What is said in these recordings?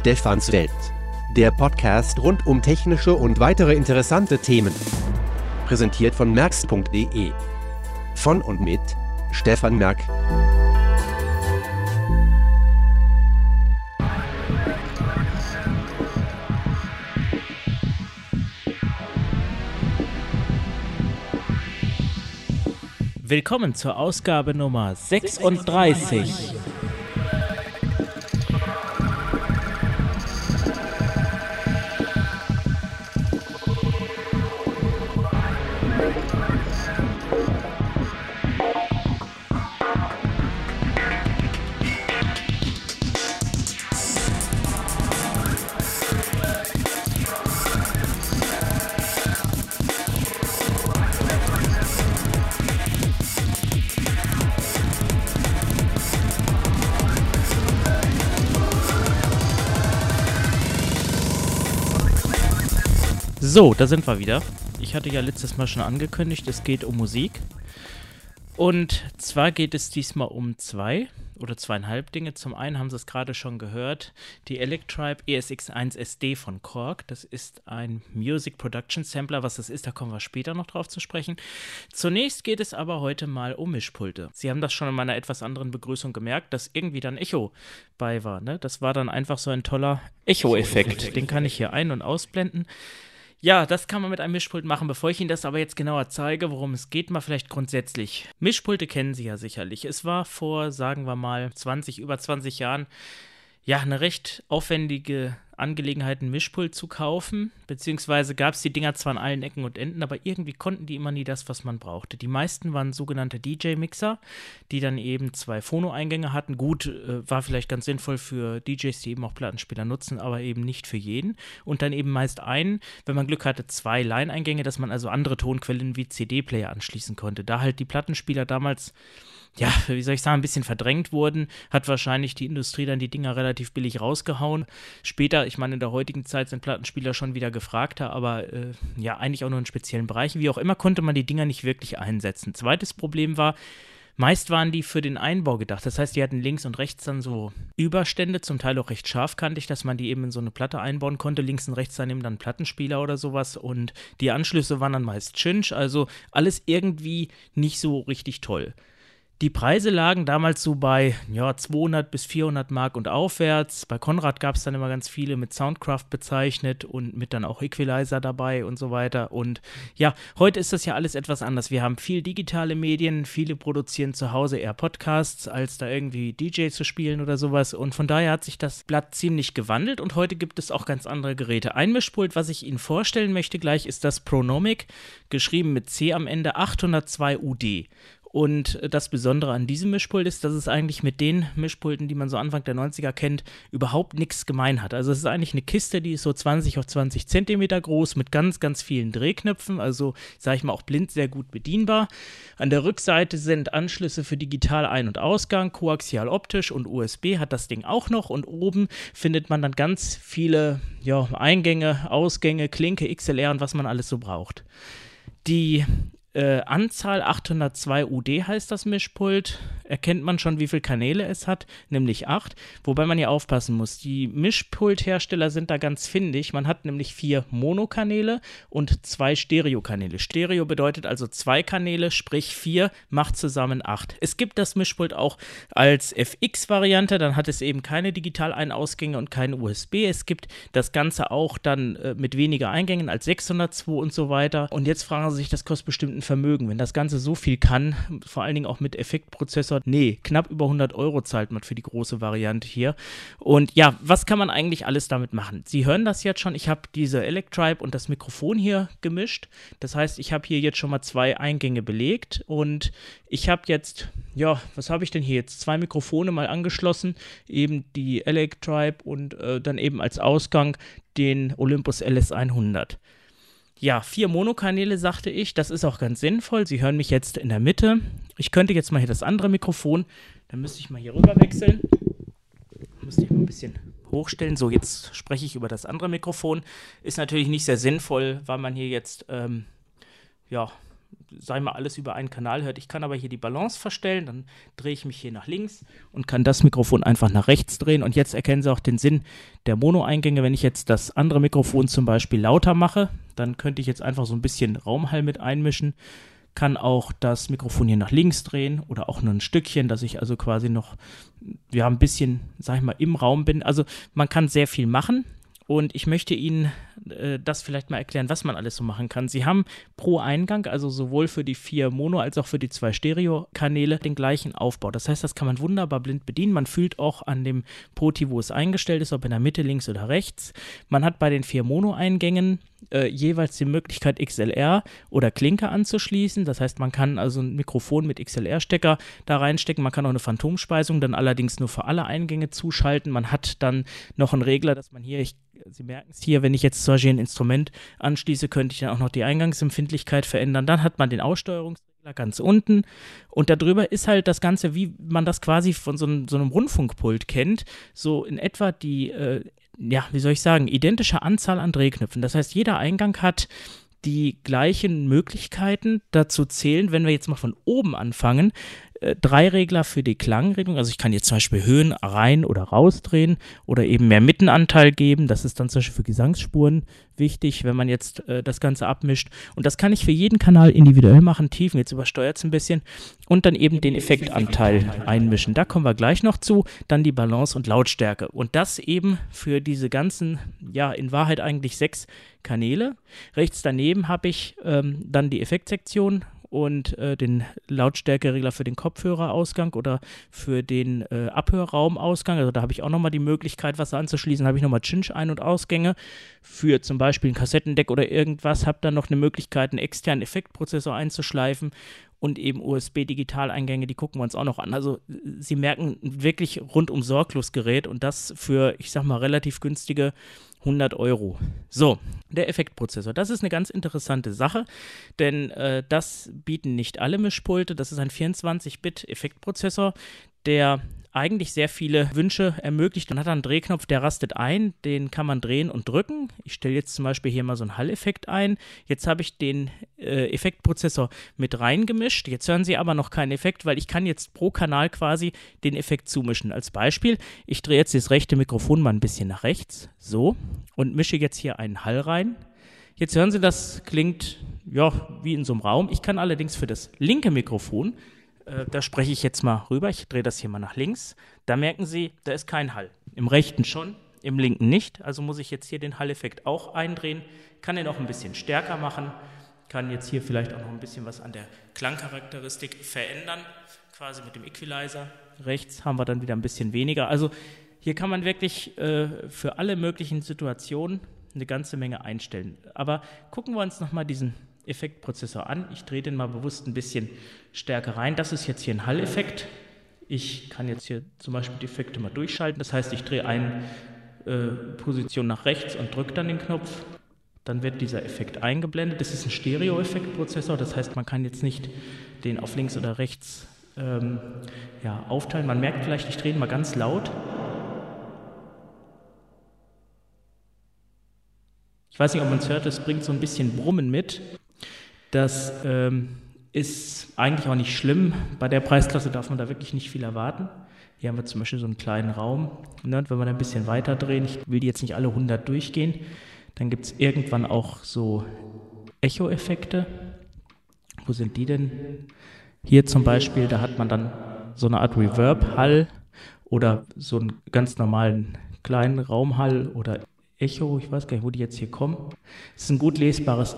Stefans Welt. Der Podcast rund um technische und weitere interessante Themen. Präsentiert von merx.de. Von und mit Stefan Merk. Willkommen zur Ausgabe Nummer 36. So, da sind wir wieder. Ich hatte ja letztes Mal schon angekündigt, es geht um Musik. Und zwar geht es diesmal um zwei oder zweieinhalb Dinge. Zum einen haben Sie es gerade schon gehört, die Electribe ESX1 SD von Korg. Das ist ein Music Production Sampler. Was das ist, da kommen wir später noch drauf zu sprechen. Zunächst geht es aber heute mal um Mischpulte. Sie haben das schon in meiner etwas anderen Begrüßung gemerkt, dass irgendwie dann Echo bei war. Ne? Das war dann einfach so ein toller Echo-Effekt. Den kann ich hier ein- und ausblenden. Ja, das kann man mit einem Mischpult machen. Bevor ich Ihnen das aber jetzt genauer zeige, worum es geht, mal vielleicht grundsätzlich. Mischpulte kennen Sie ja sicherlich. Es war vor, sagen wir mal, 20, über 20 Jahren ja, eine recht aufwendige Angelegenheit, einen Mischpult zu kaufen. Beziehungsweise gab es die Dinger zwar an allen Ecken und Enden, aber irgendwie konnten die immer nie das, was man brauchte. Die meisten waren sogenannte DJ-Mixer, die dann eben zwei Phono-Eingänge hatten. Gut, äh, war vielleicht ganz sinnvoll für DJs, die eben auch Plattenspieler nutzen, aber eben nicht für jeden. Und dann eben meist einen, wenn man Glück hatte, zwei Line-Eingänge, dass man also andere Tonquellen wie CD-Player anschließen konnte. Da halt die Plattenspieler damals ja, wie soll ich sagen, ein bisschen verdrängt wurden, hat wahrscheinlich die Industrie dann die Dinger relativ billig rausgehauen. Später, ich meine, in der heutigen Zeit sind Plattenspieler schon wieder gefragter, aber äh, ja, eigentlich auch nur in speziellen Bereichen. Wie auch immer, konnte man die Dinger nicht wirklich einsetzen. Zweites Problem war, Meist waren die für den Einbau gedacht. Das heißt, die hatten links und rechts dann so Überstände, zum Teil auch recht scharfkantig, dass man die eben in so eine Platte einbauen konnte. Links und rechts dann eben dann Plattenspieler oder sowas. Und die Anschlüsse waren dann meist Chinch. Also alles irgendwie nicht so richtig toll. Die Preise lagen damals so bei ja, 200 bis 400 Mark und aufwärts. Bei Konrad gab es dann immer ganz viele mit Soundcraft bezeichnet und mit dann auch Equalizer dabei und so weiter. Und ja, heute ist das ja alles etwas anders. Wir haben viel digitale Medien, viele produzieren zu Hause eher Podcasts, als da irgendwie DJ zu spielen oder sowas. Und von daher hat sich das Blatt ziemlich gewandelt und heute gibt es auch ganz andere Geräte. Ein Mischpult, was ich Ihnen vorstellen möchte gleich, ist das Pronomic, geschrieben mit C am Ende 802 UD. Und das Besondere an diesem Mischpult ist, dass es eigentlich mit den Mischpulten, die man so Anfang der 90er kennt, überhaupt nichts gemein hat. Also es ist eigentlich eine Kiste, die ist so 20 auf 20 Zentimeter groß mit ganz, ganz vielen Drehknöpfen. Also sage ich mal auch blind sehr gut bedienbar. An der Rückseite sind Anschlüsse für digital Ein- und Ausgang, koaxial optisch und USB hat das Ding auch noch. Und oben findet man dann ganz viele ja, Eingänge, Ausgänge, Klinke, XLR und was man alles so braucht. Die äh, Anzahl 802 UD heißt das Mischpult. Erkennt man schon, wie viele Kanäle es hat, nämlich 8. Wobei man hier aufpassen muss. Die Mischpulthersteller sind da ganz findig. Man hat nämlich vier Monokanäle und zwei Stereokanäle. Stereo bedeutet also zwei Kanäle, sprich vier macht zusammen 8. Es gibt das Mischpult auch als FX-Variante, dann hat es eben keine Digital-Ein-Ausgänge und keine USB. Es gibt das Ganze auch dann äh, mit weniger Eingängen als 602 und so weiter. Und jetzt fragen Sie sich, das kostet bestimmt ein Vermögen. Wenn das Ganze so viel kann, vor allen Dingen auch mit Effektprozessor, nee, knapp über 100 Euro zahlt man für die große Variante hier. Und ja, was kann man eigentlich alles damit machen? Sie hören das jetzt schon, ich habe diese Electribe und das Mikrofon hier gemischt. Das heißt, ich habe hier jetzt schon mal zwei Eingänge belegt und ich habe jetzt, ja, was habe ich denn hier jetzt? Zwei Mikrofone mal angeschlossen, eben die Electribe und äh, dann eben als Ausgang den Olympus LS100. Ja, vier Monokanäle, sagte ich. Das ist auch ganz sinnvoll. Sie hören mich jetzt in der Mitte. Ich könnte jetzt mal hier das andere Mikrofon, dann müsste ich mal hier rüber wechseln. Müsste ich mal ein bisschen hochstellen. So, jetzt spreche ich über das andere Mikrofon. Ist natürlich nicht sehr sinnvoll, weil man hier jetzt, ähm, ja, ich mal, alles über einen Kanal hört. Ich kann aber hier die Balance verstellen, dann drehe ich mich hier nach links und kann das Mikrofon einfach nach rechts drehen. Und jetzt erkennen Sie auch den Sinn der Mono-Eingänge. Wenn ich jetzt das andere Mikrofon zum Beispiel lauter mache, dann könnte ich jetzt einfach so ein bisschen Raumhall mit einmischen kann auch das Mikrofon hier nach links drehen oder auch nur ein Stückchen, dass ich also quasi noch ja ein bisschen, sag ich mal, im Raum bin. Also man kann sehr viel machen. Und ich möchte Ihnen äh, das vielleicht mal erklären, was man alles so machen kann. Sie haben pro Eingang, also sowohl für die vier Mono- als auch für die zwei Stereo-Kanäle, den gleichen Aufbau. Das heißt, das kann man wunderbar blind bedienen. Man fühlt auch an dem Poti, wo es eingestellt ist, ob in der Mitte, links oder rechts. Man hat bei den vier Mono-Eingängen äh, jeweils die Möglichkeit, XLR oder Klinke anzuschließen. Das heißt, man kann also ein Mikrofon mit XLR-Stecker da reinstecken. Man kann auch eine Phantomspeisung dann allerdings nur für alle Eingänge zuschalten. Man hat dann noch einen Regler, dass man hier, ich, Sie merken es hier, wenn ich jetzt zum Beispiel ein Instrument anschließe, könnte ich dann auch noch die Eingangsempfindlichkeit verändern. Dann hat man den Aussteuerungsregler ganz unten und darüber ist halt das Ganze, wie man das quasi von so einem, so einem Rundfunkpult kennt, so in etwa die äh, ja, wie soll ich sagen, identische Anzahl an Drehknöpfen. Das heißt, jeder Eingang hat die gleichen Möglichkeiten. Dazu zählen, wenn wir jetzt mal von oben anfangen, äh, drei Regler für die Klangregelung. Also ich kann jetzt zum Beispiel Höhen rein oder rausdrehen oder eben mehr Mittenanteil geben. Das ist dann zum Beispiel für Gesangsspuren wichtig, wenn man jetzt äh, das Ganze abmischt. Und das kann ich für jeden Kanal individuell machen. Tiefen, jetzt übersteuert es ein bisschen. Und dann eben den Effektanteil einmischen. Da kommen wir gleich noch zu. Dann die Balance und Lautstärke. Und das eben für diese ganzen, ja, in Wahrheit eigentlich sechs Kanäle. Rechts daneben habe ich ähm, dann die Effektsektion und äh, den Lautstärkeregler für den Kopfhörerausgang oder für den äh, Abhörraumausgang. Also da habe ich auch nochmal die Möglichkeit, was anzuschließen. habe ich nochmal Cinch-Ein- und Ausgänge für zum Beispiel ein Kassettendeck oder irgendwas. Habe dann noch eine Möglichkeit, einen externen Effektprozessor einzuschleifen und eben USB-Digitaleingänge, die gucken wir uns auch noch an. Also Sie merken wirklich rundum sorglos Gerät und das für, ich sag mal, relativ günstige 100 Euro. So, der Effektprozessor. Das ist eine ganz interessante Sache, denn äh, das bieten nicht alle Mischpulte. Das ist ein 24-Bit-Effektprozessor, der eigentlich sehr viele Wünsche ermöglicht. Man hat einen Drehknopf, der rastet ein, den kann man drehen und drücken. Ich stelle jetzt zum Beispiel hier mal so einen Hall-Effekt ein. Jetzt habe ich den äh, Effektprozessor mit reingemischt. Jetzt hören Sie aber noch keinen Effekt, weil ich kann jetzt pro Kanal quasi den Effekt zumischen. Als Beispiel, ich drehe jetzt das rechte Mikrofon mal ein bisschen nach rechts, so, und mische jetzt hier einen Hall rein. Jetzt hören Sie, das klingt ja wie in so einem Raum. Ich kann allerdings für das linke Mikrofon äh, da spreche ich jetzt mal rüber. Ich drehe das hier mal nach links. Da merken Sie, da ist kein Hall. Im rechten schon, im linken nicht. Also muss ich jetzt hier den Hall-Effekt auch eindrehen. Kann den auch ein bisschen stärker machen. Kann jetzt hier vielleicht auch noch ein bisschen was an der Klangcharakteristik verändern. Quasi mit dem Equalizer. Rechts haben wir dann wieder ein bisschen weniger. Also hier kann man wirklich äh, für alle möglichen Situationen eine ganze Menge einstellen. Aber gucken wir uns nochmal diesen Effektprozessor an. Ich drehe den mal bewusst ein bisschen stärker rein. Das ist jetzt hier ein Hall-Effekt. Ich kann jetzt hier zum Beispiel die Effekte mal durchschalten. Das heißt, ich drehe eine äh, Position nach rechts und drücke dann den Knopf. Dann wird dieser Effekt eingeblendet. Das ist ein Stereo-Effektprozessor. Das heißt, man kann jetzt nicht den auf links oder rechts ähm, ja, aufteilen. Man merkt vielleicht, ich drehe ihn mal ganz laut. Ich weiß nicht, ob man es hört, es bringt so ein bisschen Brummen mit. Das ähm, ist eigentlich auch nicht schlimm. Bei der Preisklasse darf man da wirklich nicht viel erwarten. Hier haben wir zum Beispiel so einen kleinen Raum. Ne? Wenn wir da ein bisschen weiter drehen, ich will die jetzt nicht alle 100 durchgehen, dann gibt es irgendwann auch so Echo-Effekte. Wo sind die denn? Hier zum Beispiel, da hat man dann so eine Art Reverb-Hall oder so einen ganz normalen kleinen Raumhall oder Echo, ich weiß gar nicht, wo die jetzt hier kommen. Es ist ein gut lesbares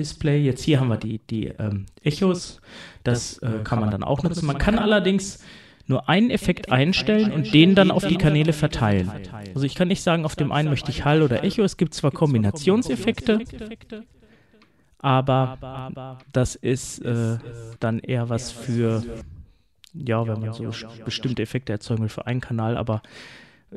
LED-Display. Jetzt hier haben wir die, die ähm, Echos. Das äh, kann man dann auch nutzen. Man kann allerdings nur einen Effekt einstellen und den dann auf die Kanäle verteilen. Also ich kann nicht sagen, auf dem einen möchte ich Hall oder Echo. Es gibt zwar Kombinationseffekte, aber das ist äh, dann eher was für, ja, wenn man so bestimmte Effekte erzeugen will für einen Kanal, aber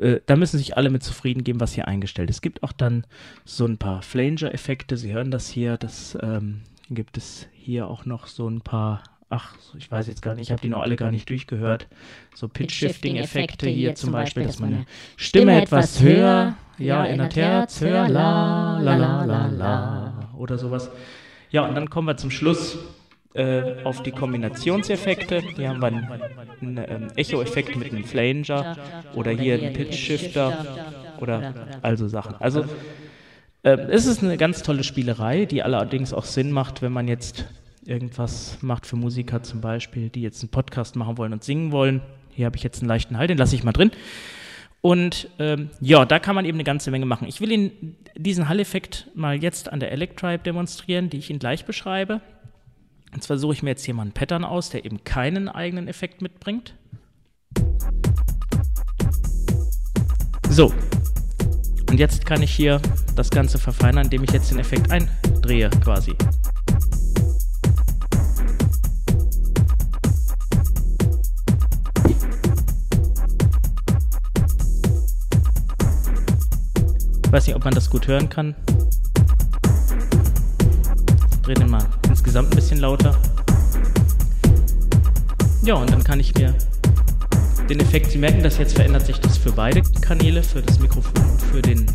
äh, da müssen sich alle mit zufrieden geben, was hier eingestellt ist. Es gibt auch dann so ein paar Flanger-Effekte. Sie hören das hier. Das ähm, gibt es hier auch noch so ein paar. Ach, ich weiß jetzt gar nicht, ich habe die noch alle gar nicht durchgehört. So Pitch-Shifting-Effekte hier zum Beispiel, dass meine Stimme etwas höher, ja, in der Terz, höher, la, la, la, la, la, oder sowas. Ja, und dann kommen wir zum Schluss äh, auf die Kombinationseffekte. Hier haben wir einen, einen ähm, Echo-Effekt mit einem Flanger oder hier einen Pitch-Shifter oder also Sachen. Also äh, es ist eine ganz tolle Spielerei, die allerdings auch Sinn macht, wenn man jetzt irgendwas macht für Musiker zum Beispiel, die jetzt einen Podcast machen wollen und singen wollen. Hier habe ich jetzt einen leichten Halt, den lasse ich mal drin. Und ähm, ja, da kann man eben eine ganze Menge machen. Ich will Ihnen diesen Hall-Effekt mal jetzt an der Electribe demonstrieren, die ich Ihnen gleich beschreibe. Und zwar suche ich mir jetzt hier mal einen Pattern aus, der eben keinen eigenen Effekt mitbringt. So. Und jetzt kann ich hier das Ganze verfeinern, indem ich jetzt den Effekt eindrehe quasi. Ich weiß nicht, ob man das gut hören kann. Ich drehe den mal insgesamt ein bisschen lauter. Ja, und dann kann ich mir den Effekt, Sie merken, dass jetzt verändert sich das für beide Kanäle, für das Mikrofon und für den,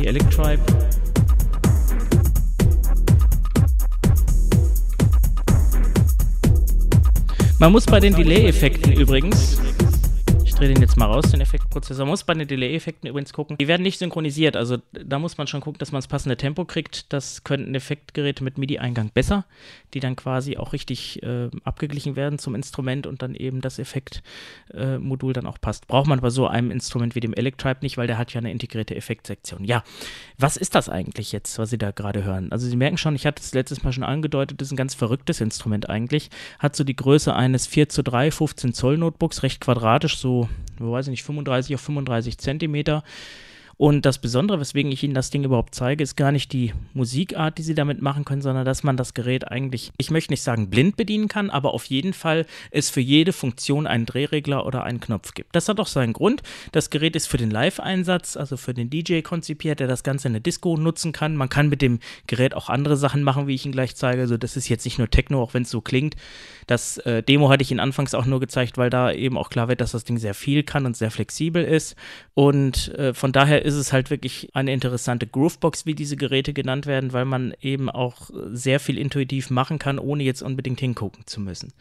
die Electribe. Man muss bei den Delay-Effekten übrigens drehe den jetzt mal raus, den Effektprozessor. Man muss bei den Delay-Effekten übrigens gucken. Die werden nicht synchronisiert. Also da muss man schon gucken, dass man das passende Tempo kriegt. Das könnten Effektgeräte mit MIDI-Eingang besser, die dann quasi auch richtig äh, abgeglichen werden zum Instrument und dann eben das Effektmodul äh, dann auch passt. Braucht man bei so einem Instrument wie dem Electribe nicht, weil der hat ja eine integrierte Effektsektion. Ja, was ist das eigentlich jetzt, was Sie da gerade hören? Also Sie merken schon, ich hatte es letztes Mal schon angedeutet, das ist ein ganz verrücktes Instrument eigentlich. Hat so die Größe eines 4 zu 3, 15 Zoll Notebooks, recht quadratisch, so weiß ich nicht, 35 auf 35 Zentimeter. Und das Besondere, weswegen ich Ihnen das Ding überhaupt zeige, ist gar nicht die Musikart, die Sie damit machen können, sondern dass man das Gerät eigentlich, ich möchte nicht sagen blind bedienen kann, aber auf jeden Fall es für jede Funktion einen Drehregler oder einen Knopf gibt. Das hat auch seinen Grund. Das Gerät ist für den Live-Einsatz, also für den DJ konzipiert, der das Ganze in der Disco nutzen kann. Man kann mit dem Gerät auch andere Sachen machen, wie ich Ihnen gleich zeige. Also das ist jetzt nicht nur Techno, auch wenn es so klingt. Das äh, Demo hatte ich Ihnen anfangs auch nur gezeigt, weil da eben auch klar wird, dass das Ding sehr viel kann und sehr flexibel ist. Und äh, von daher ist es halt wirklich eine interessante Groovebox, wie diese Geräte genannt werden, weil man eben auch sehr viel intuitiv machen kann, ohne jetzt unbedingt hingucken zu müssen.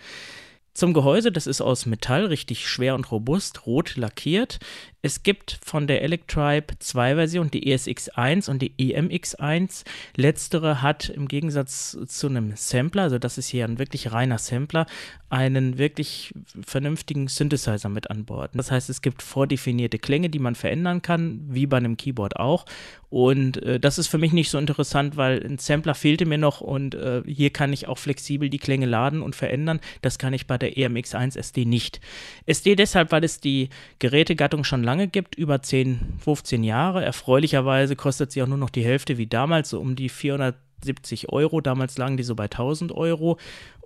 Zum Gehäuse, das ist aus Metall, richtig schwer und robust, rot lackiert. Es gibt von der Electribe zwei Versionen, die ESX1 und die EMX1. Letztere hat im Gegensatz zu einem Sampler, also das ist hier ein wirklich reiner Sampler, einen wirklich vernünftigen Synthesizer mit an Bord. Das heißt, es gibt vordefinierte Klänge, die man verändern kann, wie bei einem Keyboard auch. Und äh, das ist für mich nicht so interessant, weil ein Sampler fehlte mir noch und äh, hier kann ich auch flexibel die Klänge laden und verändern. Das kann ich bei der EMX1 SD nicht. SD deshalb, weil es die Gerätegattung schon lange gibt, über 10, 15 Jahre. Erfreulicherweise kostet sie auch nur noch die Hälfte wie damals, so um die 470 Euro. Damals lagen die so bei 1000 Euro.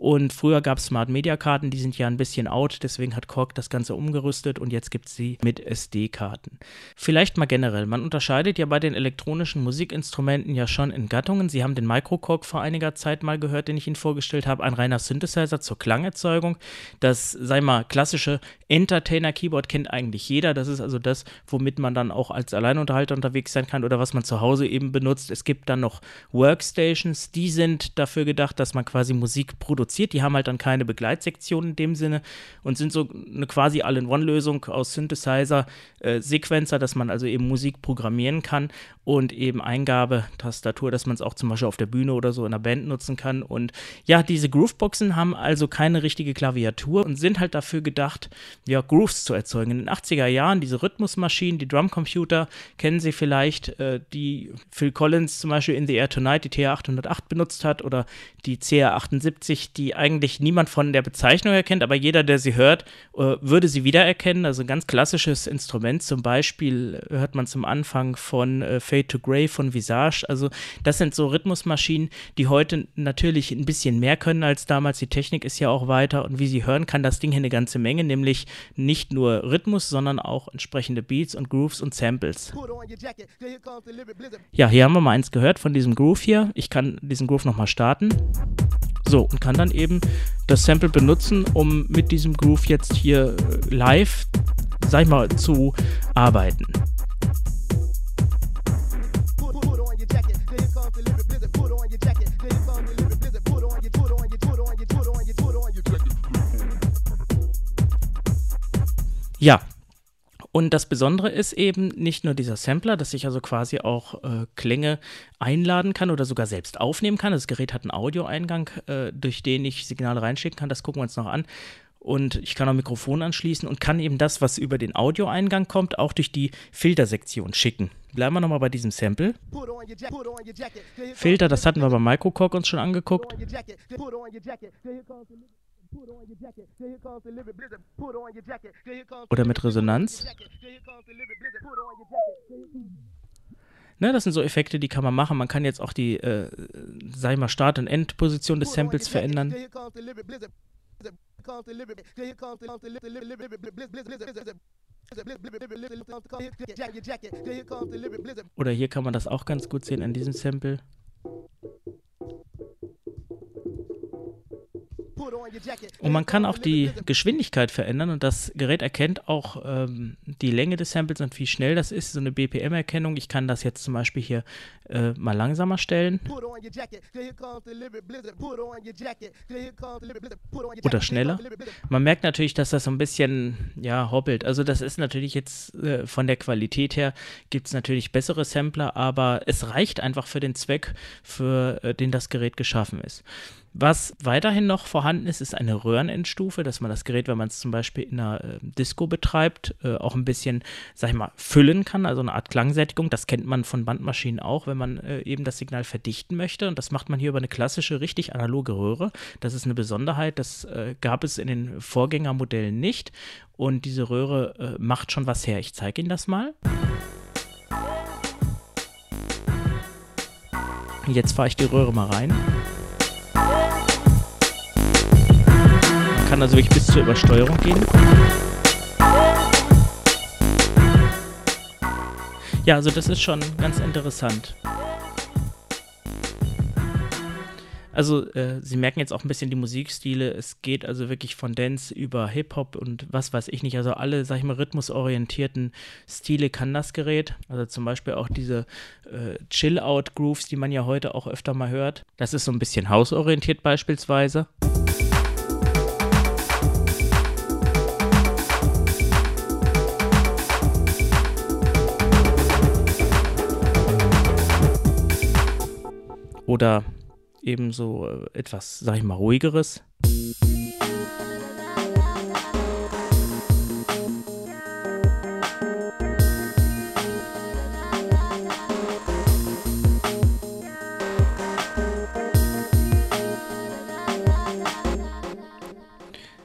Und früher gab es Smart Media Karten, die sind ja ein bisschen out, deswegen hat Korg das Ganze umgerüstet und jetzt gibt es sie mit SD-Karten. Vielleicht mal generell, man unterscheidet ja bei den elektronischen Musikinstrumenten ja schon in Gattungen. Sie haben den Microkorg vor einiger Zeit mal gehört, den ich Ihnen vorgestellt habe, ein reiner Synthesizer zur Klangerzeugung. Das, sei mal, klassische Entertainer-Keyboard kennt eigentlich jeder. Das ist also das, womit man dann auch als Alleinunterhalter unterwegs sein kann oder was man zu Hause eben benutzt. Es gibt dann noch Workstations, die sind dafür gedacht, dass man quasi Musik produziert produziert. Die haben halt dann keine Begleitsektion in dem Sinne und sind so eine quasi All-in-One-Lösung aus Synthesizer, äh, Sequencer, dass man also eben Musik programmieren kann und eben Eingabetastatur, dass man es auch zum Beispiel auf der Bühne oder so in der Band nutzen kann. Und ja, diese Grooveboxen haben also keine richtige Klaviatur und sind halt dafür gedacht, ja, Grooves zu erzeugen. In den 80er Jahren, diese Rhythmusmaschinen, die Drumcomputer, kennen Sie vielleicht, äh, die Phil Collins zum Beispiel in The Air Tonight, die TR-808 benutzt hat oder die CR-78, die eigentlich niemand von der Bezeichnung erkennt, aber jeder, der sie hört, äh, würde sie wiedererkennen. Also ein ganz klassisches Instrument, zum Beispiel hört man zum Anfang von äh, Fade to Grey von Visage. Also das sind so Rhythmusmaschinen, die heute natürlich ein bisschen mehr können als damals. Die Technik ist ja auch weiter und wie Sie hören, kann das Ding hier eine ganze Menge, nämlich nicht nur Rhythmus, sondern auch entsprechende Beats und Grooves und Samples. Ja, hier haben wir mal eins gehört von diesem Groove hier. Ich kann diesen Groove nochmal starten. So, und kann dann eben das Sample benutzen, um mit diesem Groove jetzt hier äh, live, sag ich mal, zu arbeiten. Ja, und das Besondere ist eben nicht nur dieser Sampler, dass ich also quasi auch äh, Klänge einladen kann oder sogar selbst aufnehmen kann. Das Gerät hat einen Audioeingang, äh, durch den ich Signale reinschicken kann. Das gucken wir uns noch an. Und ich kann auch Mikrofon anschließen und kann eben das, was über den Audioeingang kommt, auch durch die Filtersektion schicken. Bleiben wir nochmal bei diesem Sample. Filter, das hatten wir beim Microcork uns schon angeguckt. Oder mit Resonanz. Ne, das sind so Effekte, die kann man machen. Man kann jetzt auch die, äh, sag ich mal, Start- und Endposition des Samples verändern. Oder hier kann man das auch ganz gut sehen an diesem Sample. Und man kann auch die Geschwindigkeit verändern und das Gerät erkennt auch ähm, die Länge des Samples und wie schnell das ist, so eine BPM-Erkennung. Ich kann das jetzt zum Beispiel hier äh, mal langsamer stellen. Oder schneller. Man merkt natürlich, dass das so ein bisschen, ja, hoppelt. Also das ist natürlich jetzt äh, von der Qualität her, gibt es natürlich bessere Sampler, aber es reicht einfach für den Zweck, für äh, den das Gerät geschaffen ist. Was weiterhin noch vorhanden ist, ist eine Röhrenendstufe, dass man das Gerät, wenn man es zum Beispiel in einer äh, Disco betreibt, äh, auch ein bisschen, sag ich mal, füllen kann, also eine Art Klangsättigung. Das kennt man von Bandmaschinen auch, wenn man äh, eben das Signal verdichten möchte. Und das macht man hier über eine klassische, richtig analoge Röhre. Das ist eine Besonderheit, das äh, gab es in den Vorgängermodellen nicht. Und diese Röhre äh, macht schon was her. Ich zeige Ihnen das mal. Jetzt fahre ich die Röhre mal rein. Kann also wirklich bis zur Übersteuerung gehen. Ja, also das ist schon ganz interessant. Also, äh, Sie merken jetzt auch ein bisschen die Musikstile. Es geht also wirklich von Dance über Hip-Hop und was weiß ich nicht. Also, alle, sag ich mal, rhythmusorientierten Stile kann das Gerät. Also, zum Beispiel auch diese äh, Chill-Out-Grooves, die man ja heute auch öfter mal hört. Das ist so ein bisschen hausorientiert beispielsweise. Oder eben so äh, etwas, sag ich mal, ruhigeres.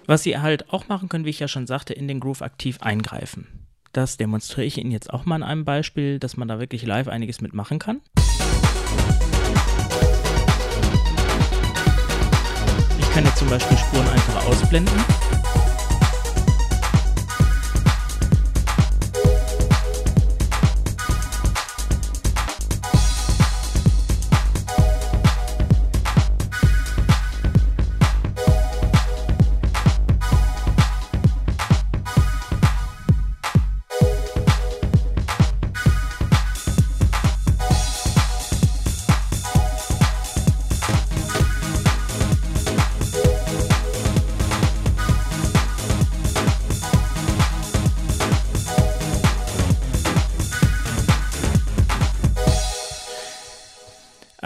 Was Sie halt auch machen können, wie ich ja schon sagte, in den Groove aktiv eingreifen. Das demonstriere ich Ihnen jetzt auch mal an einem Beispiel, dass man da wirklich live einiges mitmachen kann. Kann jetzt zum Beispiel Spuren einfach ausblenden.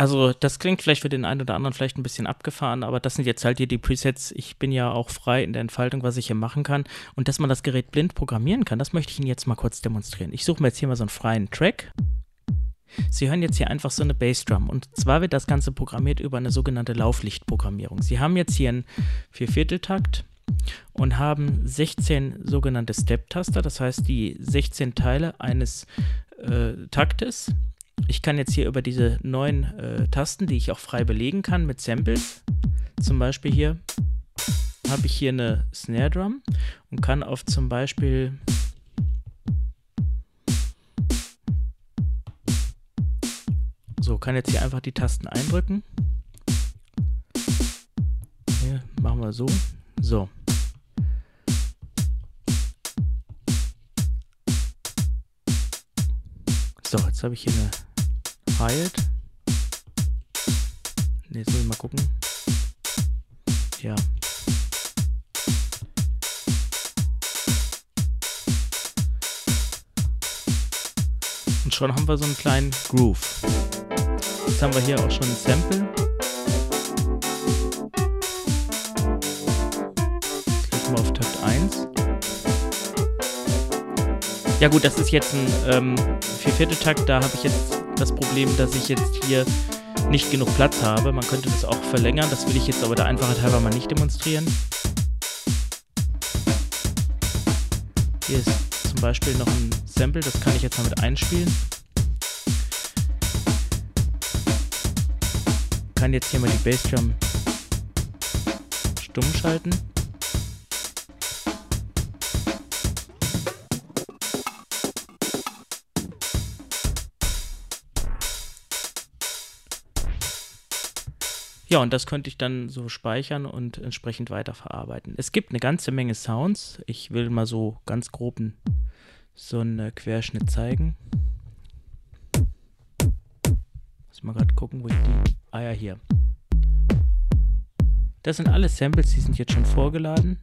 Also das klingt vielleicht für den einen oder anderen vielleicht ein bisschen abgefahren, aber das sind jetzt halt hier die Presets. Ich bin ja auch frei in der Entfaltung, was ich hier machen kann. Und dass man das Gerät blind programmieren kann, das möchte ich Ihnen jetzt mal kurz demonstrieren. Ich suche mir jetzt hier mal so einen freien Track. Sie hören jetzt hier einfach so eine Bassdrum und zwar wird das Ganze programmiert über eine sogenannte Lauflichtprogrammierung. Sie haben jetzt hier einen Viervierteltakt und haben 16 sogenannte Step-Taster, das heißt die 16 Teile eines äh, Taktes ich kann jetzt hier über diese neuen äh, Tasten, die ich auch frei belegen kann mit Samples, zum Beispiel hier, habe ich hier eine Snare Drum und kann auf zum Beispiel so, kann jetzt hier einfach die Tasten eindrücken. Hier machen wir so. So. So, jetzt habe ich hier eine verteilt. Ne, jetzt muss ich mal gucken. Ja. Und schon haben wir so einen kleinen Groove. Jetzt haben wir hier auch schon ein Sample. Klicken wir auf Takt 1. Ja gut, das ist jetzt ein ähm, Takt, da habe ich jetzt das Problem, dass ich jetzt hier nicht genug Platz habe. Man könnte das auch verlängern. Das will ich jetzt aber der Einfachheit halber mal nicht demonstrieren. Hier ist zum Beispiel noch ein Sample, das kann ich jetzt mal mit einspielen. Kann jetzt hier mal die Bassdrum stumm schalten. Ja, und das könnte ich dann so speichern und entsprechend weiterverarbeiten. Es gibt eine ganze Menge Sounds. Ich will mal so ganz groben so einen Querschnitt zeigen. Muss mal gerade gucken, wo ich die. Ah ja, hier. Das sind alle Samples, die sind jetzt schon vorgeladen.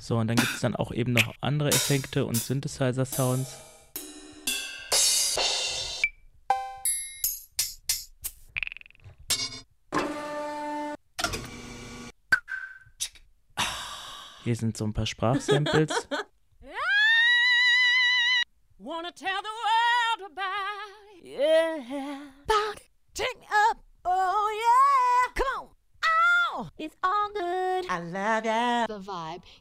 So, und dann gibt es dann auch eben noch andere Effekte und Synthesizer-Sounds. Hier sind so ein paar Sprachsamples.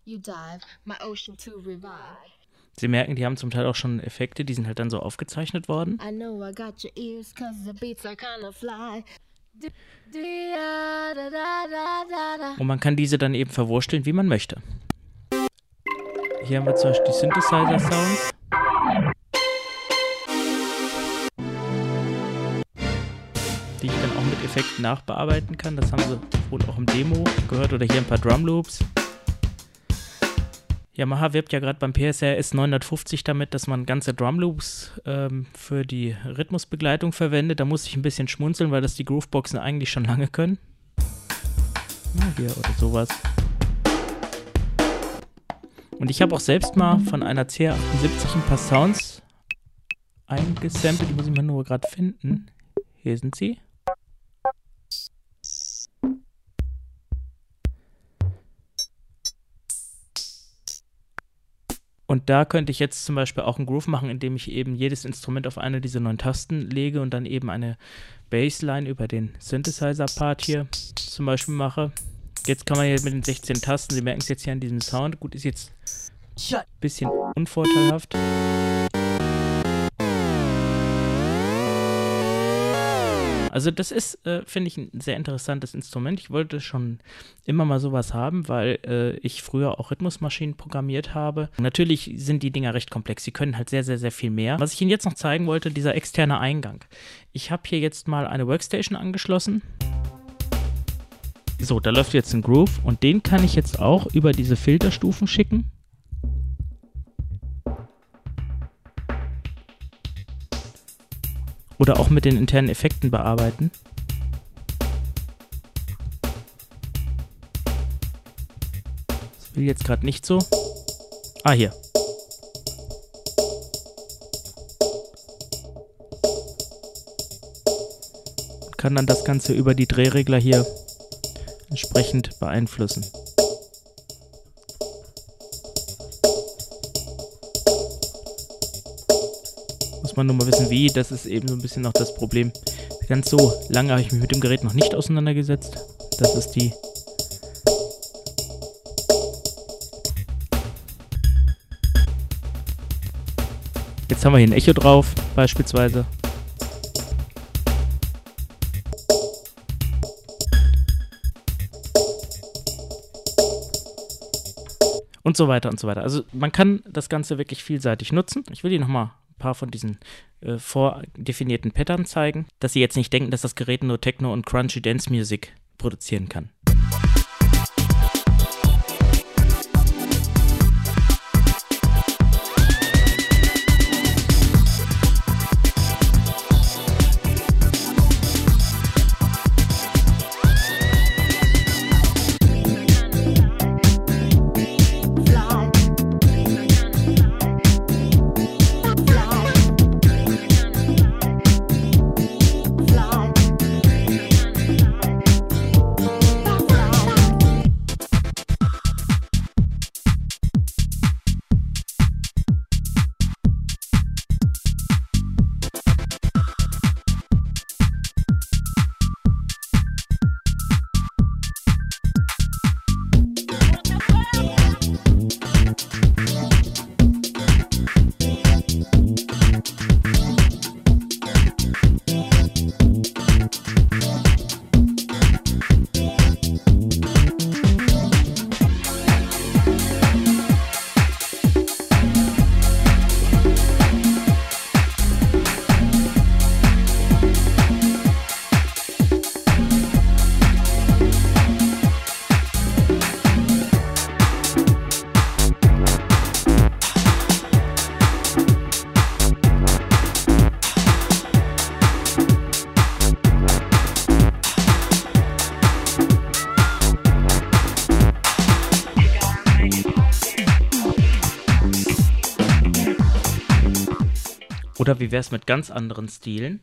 You dive, my ocean to revive. Sie merken, die haben zum Teil auch schon Effekte, die sind halt dann so aufgezeichnet worden. I know I got your ears, cause the beats are kinda fly. Und man kann diese dann eben verwursteln, wie man möchte. Hier haben wir zum Beispiel die Synthesizer-Sounds. Die ich dann auch mit Effekten nachbearbeiten kann. Das haben sie wohl auch im Demo gehört. Oder hier ein paar Drumloops. Yamaha wirbt ja gerade beim PSR S950 damit, dass man ganze Drumloops ähm, für die Rhythmusbegleitung verwendet. Da muss ich ein bisschen schmunzeln, weil das die Grooveboxen eigentlich schon lange können. Ja, hier oder sowas. Und ich habe auch selbst mal von einer CR78 ein paar Sounds eingesampelt. Die muss ich mal nur gerade finden. Hier sind sie. Und da könnte ich jetzt zum Beispiel auch einen Groove machen, indem ich eben jedes Instrument auf eine dieser neun Tasten lege und dann eben eine Bassline über den Synthesizer-Part hier zum Beispiel mache. Jetzt kann man hier mit den 16 Tasten, Sie merken es jetzt hier an diesem Sound, gut, ist jetzt ein bisschen unvorteilhaft. Also das ist, äh, finde ich, ein sehr interessantes Instrument. Ich wollte schon immer mal sowas haben, weil äh, ich früher auch Rhythmusmaschinen programmiert habe. Natürlich sind die Dinger recht komplex. Sie können halt sehr, sehr, sehr viel mehr. Was ich Ihnen jetzt noch zeigen wollte, dieser externe Eingang. Ich habe hier jetzt mal eine Workstation angeschlossen. So, da läuft jetzt ein Groove und den kann ich jetzt auch über diese Filterstufen schicken. Oder auch mit den internen Effekten bearbeiten. Das will jetzt gerade nicht so. Ah, hier. Kann dann das Ganze über die Drehregler hier entsprechend beeinflussen. Man nur mal wissen, wie. Das ist eben so ein bisschen noch das Problem. Ganz so lange habe ich mich mit dem Gerät noch nicht auseinandergesetzt. Das ist die Jetzt haben wir hier ein Echo drauf, beispielsweise. Und so weiter und so weiter. Also man kann das Ganze wirklich vielseitig nutzen. Ich will die nochmal paar von diesen äh, vordefinierten Patterns zeigen, dass sie jetzt nicht denken, dass das Gerät nur Techno und Crunchy Dance Music produzieren kann. Wie wäre es mit ganz anderen Stilen?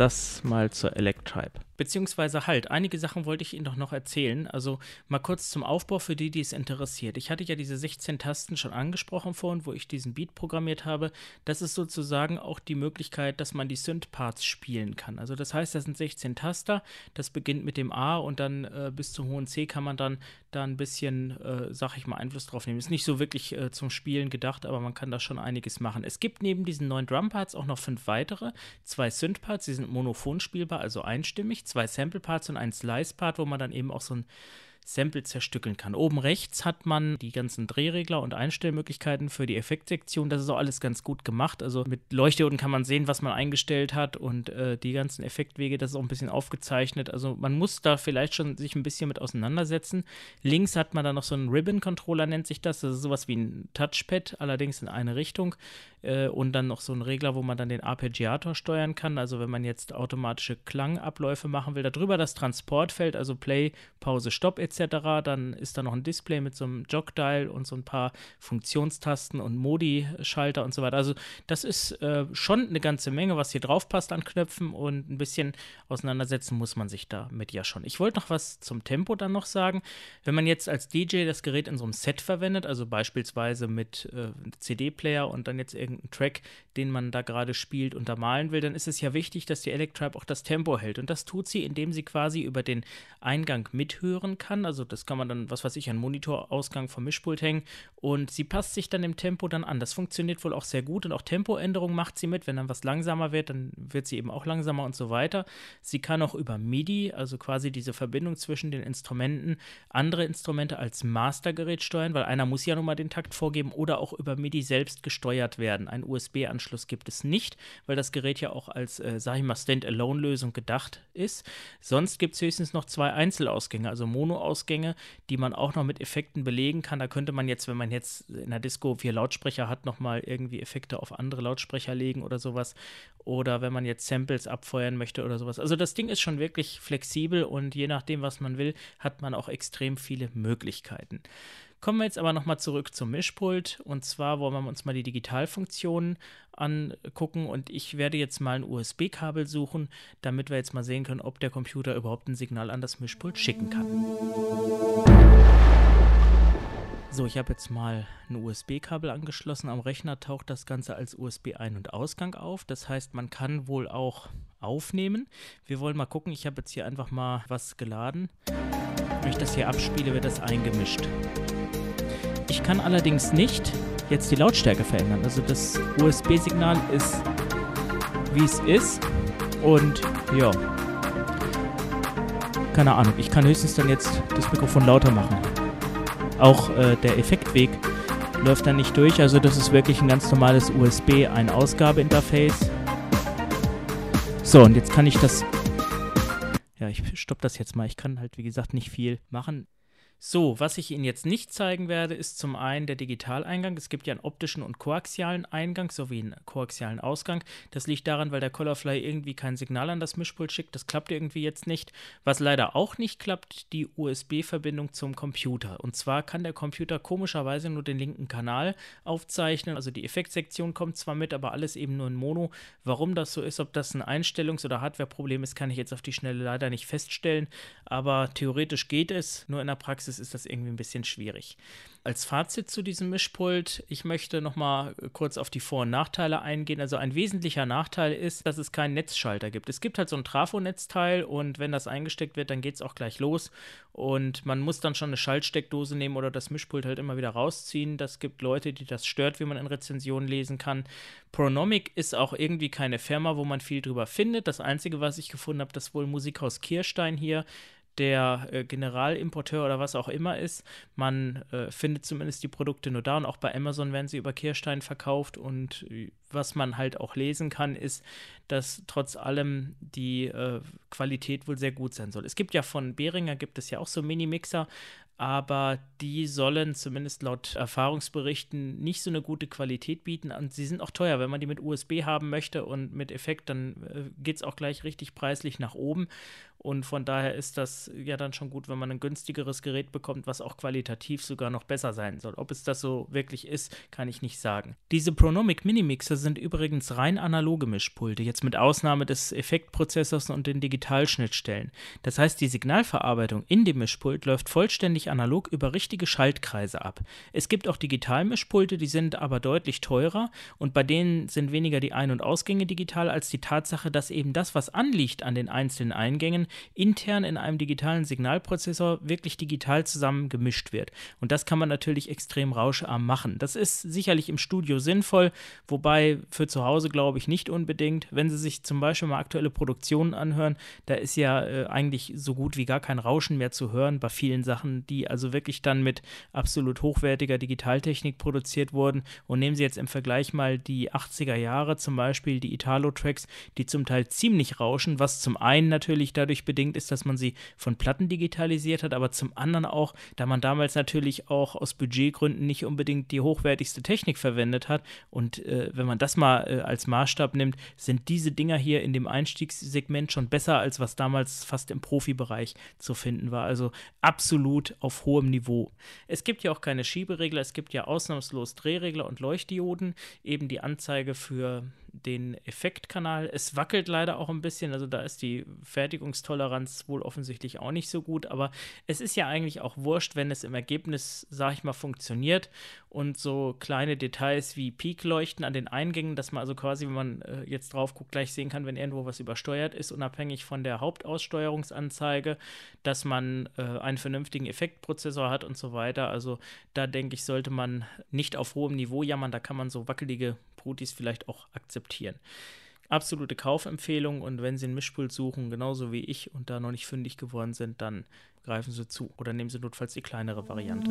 Das mal zur Electribe. Beziehungsweise halt, einige Sachen wollte ich Ihnen doch noch erzählen. Also mal kurz zum Aufbau für die, die es interessiert. Ich hatte ja diese 16 Tasten schon angesprochen vorhin, wo ich diesen Beat programmiert habe. Das ist sozusagen auch die Möglichkeit, dass man die Synth-Parts spielen kann. Also das heißt, das sind 16 Taster. Das beginnt mit dem A und dann äh, bis zum hohen C kann man dann da ein bisschen, äh, sag ich mal, Einfluss drauf nehmen. Ist nicht so wirklich äh, zum Spielen gedacht, aber man kann da schon einiges machen. Es gibt neben diesen neun Drum-Parts auch noch fünf weitere. Zwei Synth-Parts, die sind monophon spielbar, also einstimmig zwei Sample-Parts und einen Slice-Part, wo man dann eben auch so ein Sample zerstückeln kann. Oben rechts hat man die ganzen Drehregler und Einstellmöglichkeiten für die Effektsektion. Das ist auch alles ganz gut gemacht. Also mit Leuchtdioden kann man sehen, was man eingestellt hat und äh, die ganzen Effektwege, das ist auch ein bisschen aufgezeichnet. Also man muss da vielleicht schon sich ein bisschen mit auseinandersetzen. Links hat man dann noch so einen Ribbon-Controller, nennt sich das. Das ist sowas wie ein Touchpad, allerdings in eine Richtung. Äh, und dann noch so ein Regler, wo man dann den Arpeggiator steuern kann. Also wenn man jetzt automatische Klangabläufe machen will. Darüber das Transportfeld, also Play, Pause, Stopp etc dann ist da noch ein Display mit so einem Jogdial und so ein paar Funktionstasten und Modi-Schalter und so weiter. Also das ist äh, schon eine ganze Menge, was hier drauf passt an Knöpfen und ein bisschen auseinandersetzen muss man sich damit ja schon. Ich wollte noch was zum Tempo dann noch sagen. Wenn man jetzt als DJ das Gerät in so einem Set verwendet, also beispielsweise mit äh, CD-Player und dann jetzt irgendeinen Track, den man da gerade spielt, untermalen will, dann ist es ja wichtig, dass die Electribe auch das Tempo hält. Und das tut sie, indem sie quasi über den Eingang mithören kann also das kann man dann, was weiß ich, an Monitorausgang vom Mischpult hängen. Und sie passt sich dann im Tempo dann an. Das funktioniert wohl auch sehr gut und auch Tempoänderungen macht sie mit. Wenn dann was langsamer wird, dann wird sie eben auch langsamer und so weiter. Sie kann auch über MIDI, also quasi diese Verbindung zwischen den Instrumenten, andere Instrumente als Mastergerät steuern, weil einer muss ja nun mal den Takt vorgeben oder auch über MIDI selbst gesteuert werden. Ein USB-Anschluss gibt es nicht, weil das Gerät ja auch als, äh, sag ich mal, Stand-Alone-Lösung gedacht ist. Sonst gibt es höchstens noch zwei Einzelausgänge, also Mono-Ausgänge Ausgänge, die man auch noch mit Effekten belegen kann. Da könnte man jetzt, wenn man jetzt in der Disco vier Lautsprecher hat, nochmal irgendwie Effekte auf andere Lautsprecher legen oder sowas. Oder wenn man jetzt Samples abfeuern möchte oder sowas. Also das Ding ist schon wirklich flexibel und je nachdem, was man will, hat man auch extrem viele Möglichkeiten. Kommen wir jetzt aber nochmal zurück zum Mischpult. Und zwar wollen wir uns mal die Digitalfunktionen angucken. Und ich werde jetzt mal ein USB-Kabel suchen, damit wir jetzt mal sehen können, ob der Computer überhaupt ein Signal an das Mischpult schicken kann. So, ich habe jetzt mal ein USB-Kabel angeschlossen. Am Rechner taucht das Ganze als USB-Ein- und Ausgang auf. Das heißt, man kann wohl auch aufnehmen. Wir wollen mal gucken. Ich habe jetzt hier einfach mal was geladen. Wenn ich das hier abspiele, wird das eingemischt. Ich kann allerdings nicht jetzt die Lautstärke verändern. Also das USB-Signal ist, wie es ist. Und ja, keine Ahnung. Ich kann höchstens dann jetzt das Mikrofon lauter machen. Auch äh, der Effektweg läuft dann nicht durch. Also das ist wirklich ein ganz normales USB-Ein-Ausgabe-Interface. So, und jetzt kann ich das... Ja, ich stoppe das jetzt mal. Ich kann halt, wie gesagt, nicht viel machen. So, was ich Ihnen jetzt nicht zeigen werde, ist zum einen der Digitaleingang. Es gibt ja einen optischen und koaxialen Eingang sowie einen koaxialen Ausgang. Das liegt daran, weil der Colorfly irgendwie kein Signal an das Mischpult schickt. Das klappt irgendwie jetzt nicht. Was leider auch nicht klappt, die USB-Verbindung zum Computer. Und zwar kann der Computer komischerweise nur den linken Kanal aufzeichnen. Also die Effektsektion kommt zwar mit, aber alles eben nur in Mono. Warum das so ist, ob das ein Einstellungs- oder Hardwareproblem ist, kann ich jetzt auf die Schnelle leider nicht feststellen. Aber theoretisch geht es, nur in der Praxis Praxis ist das irgendwie ein bisschen schwierig. Als Fazit zu diesem Mischpult, ich möchte noch mal kurz auf die Vor- und Nachteile eingehen. Also ein wesentlicher Nachteil ist, dass es keinen Netzschalter gibt. Es gibt halt so ein Trafo-Netzteil und wenn das eingesteckt wird, dann geht es auch gleich los und man muss dann schon eine Schaltsteckdose nehmen oder das Mischpult halt immer wieder rausziehen. Das gibt Leute, die das stört, wie man in Rezensionen lesen kann. Pronomic ist auch irgendwie keine Firma, wo man viel drüber findet. Das Einzige, was ich gefunden habe, das wohl Musikhaus Kirstein hier der äh, Generalimporteur oder was auch immer ist. Man äh, findet zumindest die Produkte nur da und auch bei Amazon werden sie über Kirstein verkauft und äh, was man halt auch lesen kann, ist, dass trotz allem die äh, Qualität wohl sehr gut sein soll. Es gibt ja von Behringer gibt es ja auch so Mini-Mixer, aber die sollen zumindest laut Erfahrungsberichten nicht so eine gute Qualität bieten und sie sind auch teuer. Wenn man die mit USB haben möchte und mit Effekt, dann äh, geht es auch gleich richtig preislich nach oben. Und von daher ist das ja dann schon gut, wenn man ein günstigeres Gerät bekommt, was auch qualitativ sogar noch besser sein soll. Ob es das so wirklich ist, kann ich nicht sagen. Diese Pronomic Minimixer sind übrigens rein analoge Mischpulte, jetzt mit Ausnahme des Effektprozessors und den Digitalschnittstellen. Das heißt, die Signalverarbeitung in dem Mischpult läuft vollständig analog über richtige Schaltkreise ab. Es gibt auch Digitalmischpulte, die sind aber deutlich teurer und bei denen sind weniger die Ein- und Ausgänge digital als die Tatsache, dass eben das, was anliegt an den einzelnen Eingängen, intern in einem digitalen Signalprozessor wirklich digital zusammen gemischt wird. Und das kann man natürlich extrem rauscharm machen. Das ist sicherlich im Studio sinnvoll, wobei für zu Hause glaube ich nicht unbedingt. Wenn Sie sich zum Beispiel mal aktuelle Produktionen anhören, da ist ja äh, eigentlich so gut wie gar kein Rauschen mehr zu hören bei vielen Sachen, die also wirklich dann mit absolut hochwertiger Digitaltechnik produziert wurden. Und nehmen Sie jetzt im Vergleich mal die 80er Jahre, zum Beispiel die Italo-Tracks, die zum Teil ziemlich rauschen, was zum einen natürlich dadurch dadurch bedingt ist, dass man sie von Platten digitalisiert hat, aber zum anderen auch, da man damals natürlich auch aus Budgetgründen nicht unbedingt die hochwertigste Technik verwendet hat. Und äh, wenn man das mal äh, als Maßstab nimmt, sind diese Dinger hier in dem Einstiegssegment schon besser, als was damals fast im Profibereich zu finden war. Also absolut auf hohem Niveau. Es gibt ja auch keine Schieberegler, es gibt ja ausnahmslos Drehregler und Leuchtdioden, eben die Anzeige für den Effektkanal. Es wackelt leider auch ein bisschen, also da ist die Fertigungstoleranz wohl offensichtlich auch nicht so gut, aber es ist ja eigentlich auch wurscht, wenn es im Ergebnis, sag ich mal, funktioniert und so kleine Details wie Peakleuchten an den Eingängen, dass man also quasi, wenn man äh, jetzt drauf guckt, gleich sehen kann, wenn irgendwo was übersteuert ist, unabhängig von der Hauptaussteuerungsanzeige, dass man äh, einen vernünftigen Effektprozessor hat und so weiter. Also da denke ich, sollte man nicht auf hohem Niveau jammern, da kann man so wackelige Brutis vielleicht auch akzeptieren. Absolute Kaufempfehlung und wenn Sie einen Mischpult suchen, genauso wie ich und da noch nicht fündig geworden sind, dann greifen Sie zu oder nehmen Sie notfalls die kleinere Variante.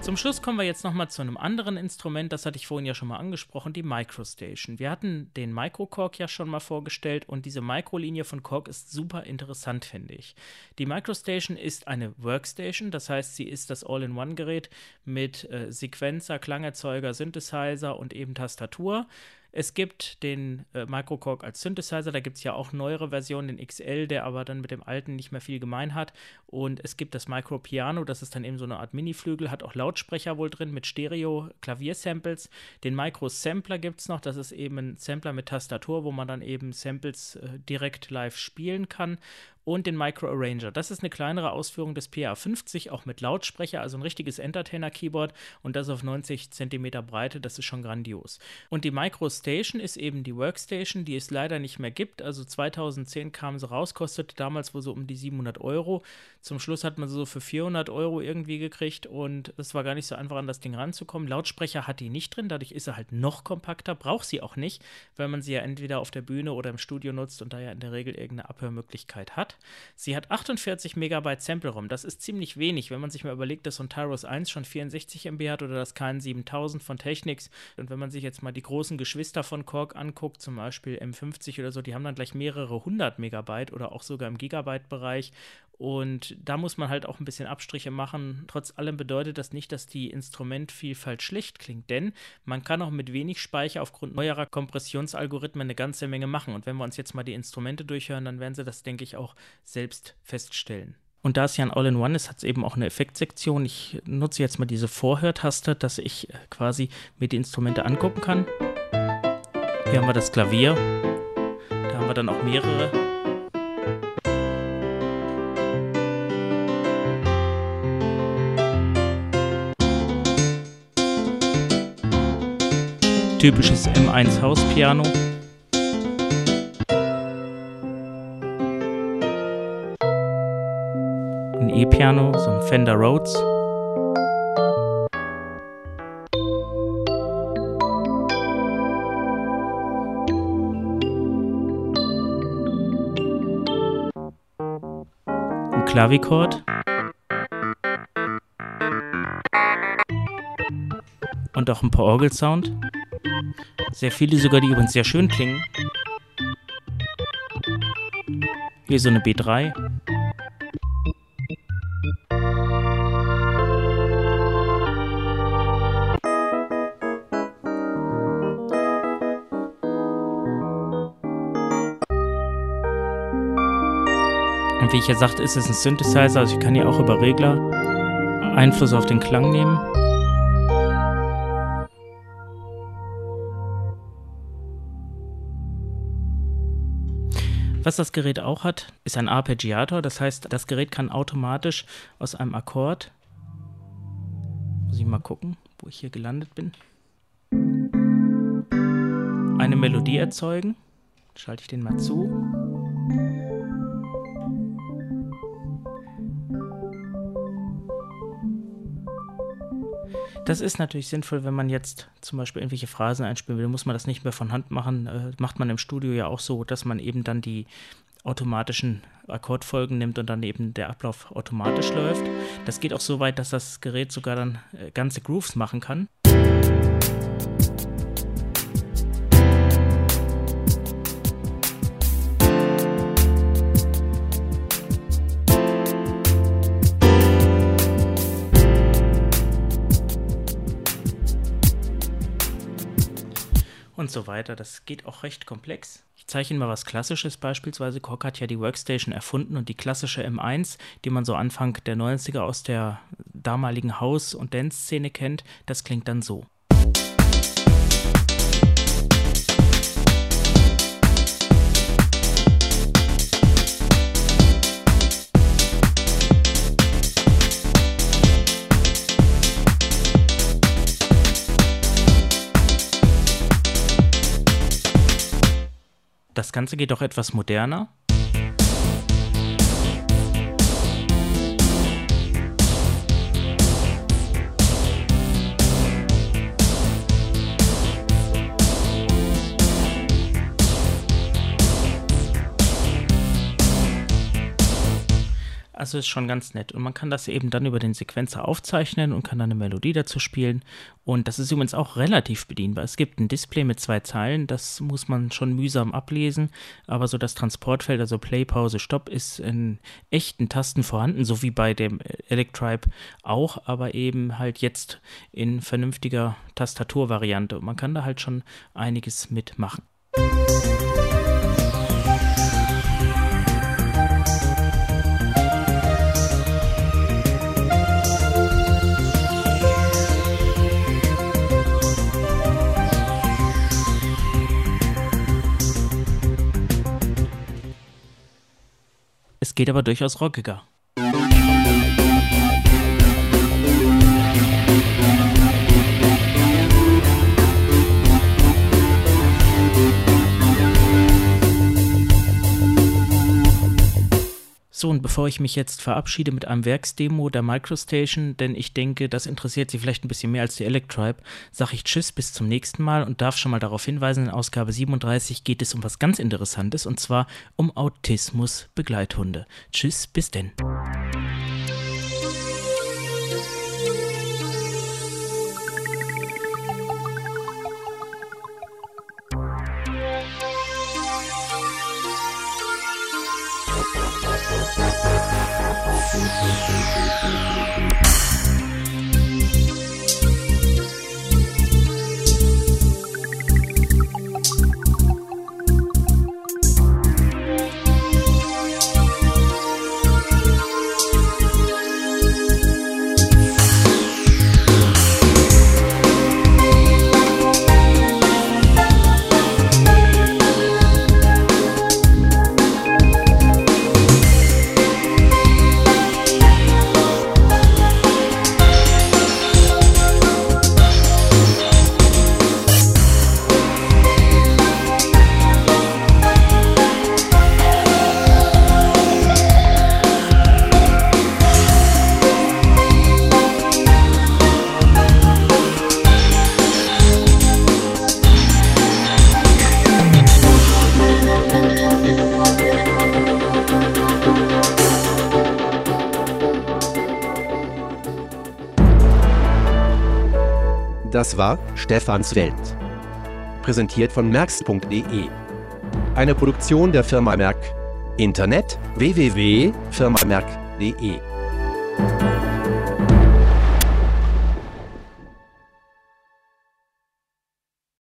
Zum Schluss kommen wir jetzt nochmal zu einem anderen Instrument, das hatte ich vorhin ja schon mal angesprochen, die MicroStation. Wir hatten den MicroKorg ja schon mal vorgestellt und diese Mikrolinie von Korg ist super interessant, finde ich. Die MicroStation ist eine Workstation, das heißt, sie ist das All-in-One-Gerät mit äh, Sequenzer, Klangerzeuger, Synthesizer und eben Tastatur. Es gibt den äh, Microcorg als Synthesizer, da gibt es ja auch neuere Versionen, den XL, der aber dann mit dem alten nicht mehr viel gemein hat. Und es gibt das Micro Piano, das ist dann eben so eine Art Mini-Flügel, hat auch Lautsprecher wohl drin mit Stereo-Klaviersamples. Den Micro Sampler gibt es noch, das ist eben ein Sampler mit Tastatur, wo man dann eben Samples äh, direkt live spielen kann und den Micro Arranger. Das ist eine kleinere Ausführung des PA50, auch mit Lautsprecher, also ein richtiges Entertainer-Keyboard und das auf 90 cm Breite, das ist schon grandios. Und die Micro Station ist eben die Workstation, die es leider nicht mehr gibt. Also 2010 kam sie raus, kostete damals wohl so um die 700 Euro. Zum Schluss hat man sie so für 400 Euro irgendwie gekriegt und es war gar nicht so einfach, an das Ding ranzukommen. Lautsprecher hat die nicht drin, dadurch ist sie halt noch kompakter, braucht sie auch nicht, weil man sie ja entweder auf der Bühne oder im Studio nutzt und da ja in der Regel irgendeine Abhörmöglichkeit hat. Sie hat 48 Megabyte Sample-ROM. Das ist ziemlich wenig, wenn man sich mal überlegt, dass so ein Tyros 1 schon 64 MB hat oder das KN7000 von Technics. Und wenn man sich jetzt mal die großen Geschwister von Korg anguckt, zum Beispiel M50 oder so, die haben dann gleich mehrere hundert Megabyte oder auch sogar im Gigabyte-Bereich. Und da muss man halt auch ein bisschen Abstriche machen. Trotz allem bedeutet das nicht, dass die Instrumentvielfalt schlecht klingt, denn man kann auch mit wenig Speicher aufgrund neuerer Kompressionsalgorithmen eine ganze Menge machen. Und wenn wir uns jetzt mal die Instrumente durchhören, dann werden Sie das, denke ich, auch selbst feststellen. Und da es ja ein All-in-One ist, hat es eben auch eine Effektsektion. Ich nutze jetzt mal diese Vorhörtaste, dass ich quasi mir die Instrumente angucken kann. Hier haben wir das Klavier. Da haben wir dann auch mehrere typisches M1 Hauspiano. Ein E-Piano, so ein Fender Rhodes. Ein Klavichord. Und auch ein paar Orgelsound. Sehr viele sogar, die übrigens sehr schön klingen. Hier so eine B3. Und wie ich ja sagte, ist es ein Synthesizer, also ich kann hier auch über Regler Einfluss auf den Klang nehmen. Was das Gerät auch hat, ist ein Arpeggiator. Das heißt, das Gerät kann automatisch aus einem Akkord, muss ich mal gucken, wo ich hier gelandet bin, eine Melodie erzeugen. Schalte ich den mal zu. Das ist natürlich sinnvoll, wenn man jetzt zum Beispiel irgendwelche Phrasen einspielen will, muss man das nicht mehr von Hand machen. Äh, macht man im Studio ja auch so, dass man eben dann die automatischen Akkordfolgen nimmt und dann eben der Ablauf automatisch läuft. Das geht auch so weit, dass das Gerät sogar dann äh, ganze Grooves machen kann. Und so weiter. Das geht auch recht komplex. Ich zeige Ihnen mal was Klassisches. Beispielsweise Korg hat ja die Workstation erfunden und die klassische M1, die man so Anfang der 90er aus der damaligen House- und Dance-Szene kennt, das klingt dann so. Das Ganze geht auch etwas moderner. Also ist schon ganz nett. Und man kann das eben dann über den Sequenzer aufzeichnen und kann dann eine Melodie dazu spielen. Und das ist übrigens auch relativ bedienbar. Es gibt ein Display mit zwei Zeilen, das muss man schon mühsam ablesen. Aber so das Transportfeld, also Play, Pause, Stopp, ist in echten Tasten vorhanden, so wie bei dem Electribe auch, aber eben halt jetzt in vernünftiger Tastaturvariante. Und man kann da halt schon einiges mitmachen. Es geht aber durchaus rockiger. So, und bevor ich mich jetzt verabschiede mit einem Werksdemo der Microstation, denn ich denke, das interessiert Sie vielleicht ein bisschen mehr als die Electribe, sage ich Tschüss, bis zum nächsten Mal und darf schon mal darauf hinweisen, in Ausgabe 37 geht es um was ganz Interessantes und zwar um Autismus-Begleithunde. Tschüss, bis denn. Música Stefans Welt. Präsentiert von merx.de. Eine Produktion der Firma Merck. Internet www.firmamerk.de